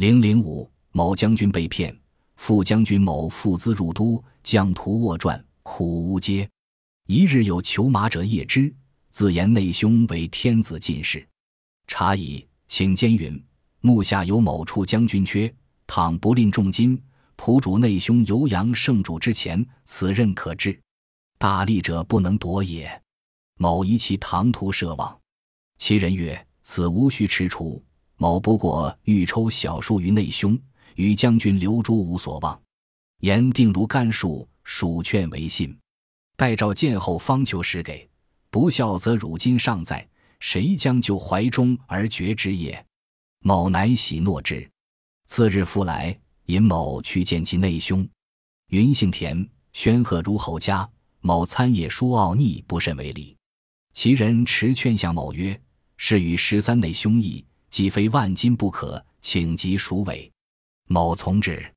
零零五，某将军被骗，副将军某负资入都，将图卧传，苦无嗟。一日有求马者夜之，自言内兄为天子进士。察以，请监云：目下有某处将军缺，倘不吝重金，仆主内兄游阳圣主之前，此任可治。大利者不能夺也。某疑其唐突设望，其人曰：“此无需踟蹰。某不过欲抽小数于内兄，与将军留诸无所望。言定如干树，属劝为信。待召见后方求实给。不孝则汝今尚在。”谁将就怀中而绝之也？某乃喜诺之。次日复来，引某去见其内兄。云姓田，宣赫如侯家。某参也书傲逆不甚为礼。其人持劝向某曰：“是与十三内兄义，既非万金不可，请即赎尾。”某从之。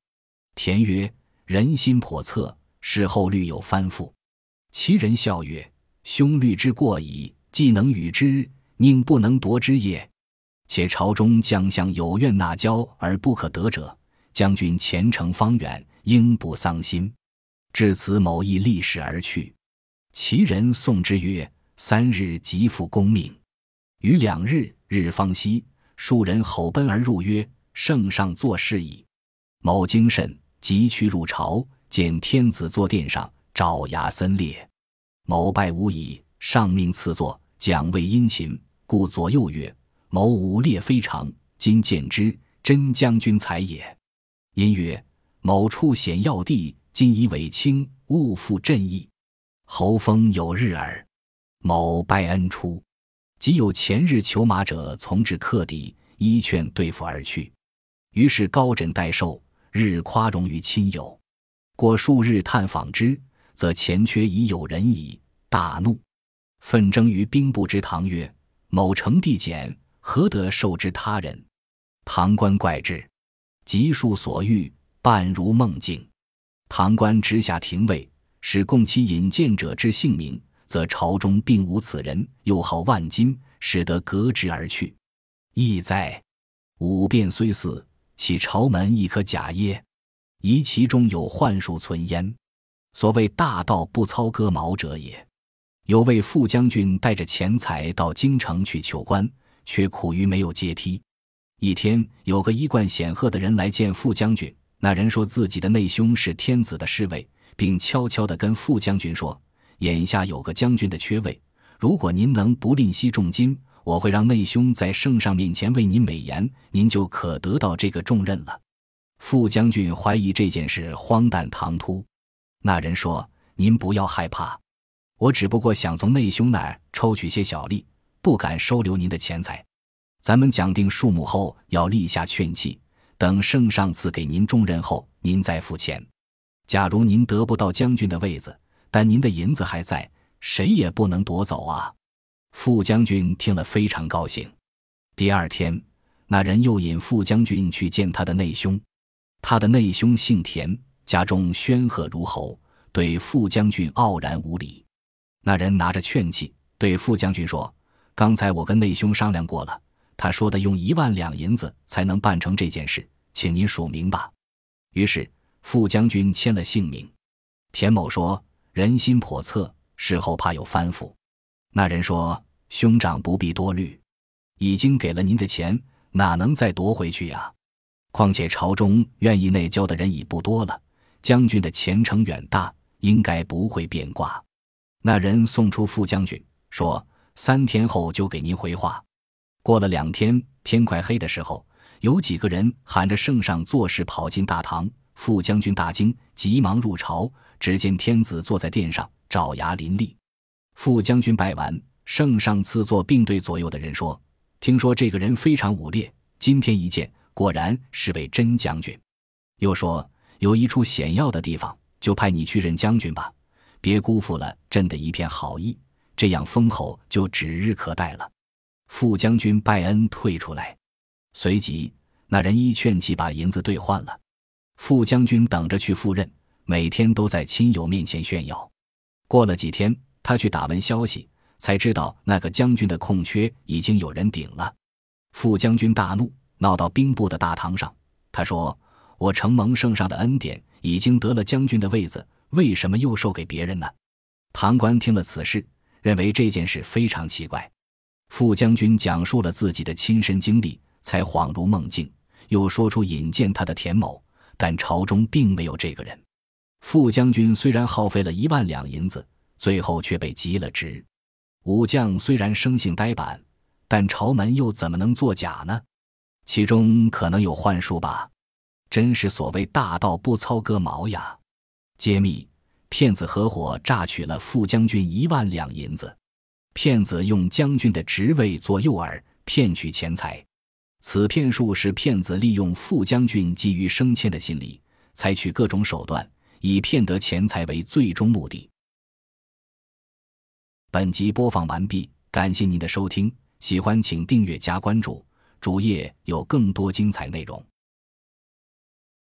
田曰：“人心叵测，事后虑有翻覆。”其人笑曰：“兄虑之过矣。”既能与之，宁不能夺之也？且朝中将相有愿纳交而不可得者，将军前程方远，应不丧心。至此，某亦立誓而去。其人送之曰：“三日即复功命。”于两日，日方息，数人吼奔而入，曰：“圣上作事矣。”某精神，即去入朝，见天子坐殿上，爪牙森列。某拜无已，上命赐座。蒋魏殷勤，故左右曰：“某武烈非常，今见之，真将军才也。”因曰：“某处险要地，今以委卿，勿负朕意。侯封有日耳。”某拜恩出，即有前日求马者从至克敌，依劝对付而去。于是高枕待寿，日夸荣于亲友。过数日探访之，则前缺已有人矣，大怒。奋争于兵部之堂曰：“某诚地简，何得受之他人？”唐官怪之，急述所遇，半如梦境。唐官直下廷尉，使供其引荐者之姓名，则朝中并无此人，又号万金，使得革职而去。意在五变虽似，其朝门亦可假耶？疑其中有幻术存焉。所谓大道不操割毛者也。有位副将军带着钱财到京城去求官，却苦于没有阶梯。一天，有个衣冠显赫的人来见副将军。那人说自己的内兄是天子的侍卫，并悄悄地跟副将军说：“眼下有个将军的缺位，如果您能不吝惜重金，我会让内兄在圣上面前为您美言，您就可得到这个重任了。”副将军怀疑这件事荒诞唐突。那人说：“您不要害怕。”我只不过想从内兄那儿抽取些小利，不敢收留您的钱财。咱们讲定数目后，要立下劝契，等圣上赐给您重任后，您再付钱。假如您得不到将军的位子，但您的银子还在，谁也不能夺走啊！傅将军听了非常高兴。第二天，那人又引傅将军去见他的内兄，他的内兄姓田，家中煊赫如侯，对傅将军傲然无礼。那人拿着劝器对傅将军说：“刚才我跟内兄商量过了，他说的用一万两银子才能办成这件事，请您署名吧。”于是傅将军签了姓名。田某说：“人心叵测，事后怕有翻覆。”那人说：“兄长不必多虑，已经给了您的钱，哪能再夺回去呀？况且朝中愿意内交的人已不多了，将军的前程远大，应该不会变卦。”那人送出副将军，说：“三天后就给您回话。”过了两天，天快黑的时候，有几个人喊着圣上做事跑进大堂。副将军大惊，急忙入朝，只见天子坐在殿上，爪牙林立。副将军拜完，圣上赐座，并对左右的人说：“听说这个人非常武烈，今天一见，果然是位真将军。”又说：“有一处险要的地方，就派你去任将军吧。”别辜负了朕的一片好意，这样封侯就指日可待了。副将军拜恩退出来，随即那人一劝契把银子兑换了。副将军等着去赴任，每天都在亲友面前炫耀。过了几天，他去打问消息，才知道那个将军的空缺已经有人顶了。副将军大怒，闹到兵部的大堂上，他说：“我承蒙圣上的恩典，已经得了将军的位子，为什么又授给别人呢？”唐官听了此事，认为这件事非常奇怪。副将军讲述了自己的亲身经历，才恍如梦境，又说出引荐他的田某，但朝中并没有这个人。副将军虽然耗费了一万两银子，最后却被急了职。武将虽然生性呆板，但朝门又怎么能作假呢？其中可能有幻术吧？真是所谓大道不操戈矛呀！揭秘：骗子合伙诈取了副将军一万两银子。骗子用将军的职位做诱饵，骗取钱财。此骗术是骗子利用副将军急于升迁的心理，采取各种手段，以骗得钱财为最终目的。本集播放完毕，感谢您的收听，喜欢请订阅加关注，主页有更多精彩内容。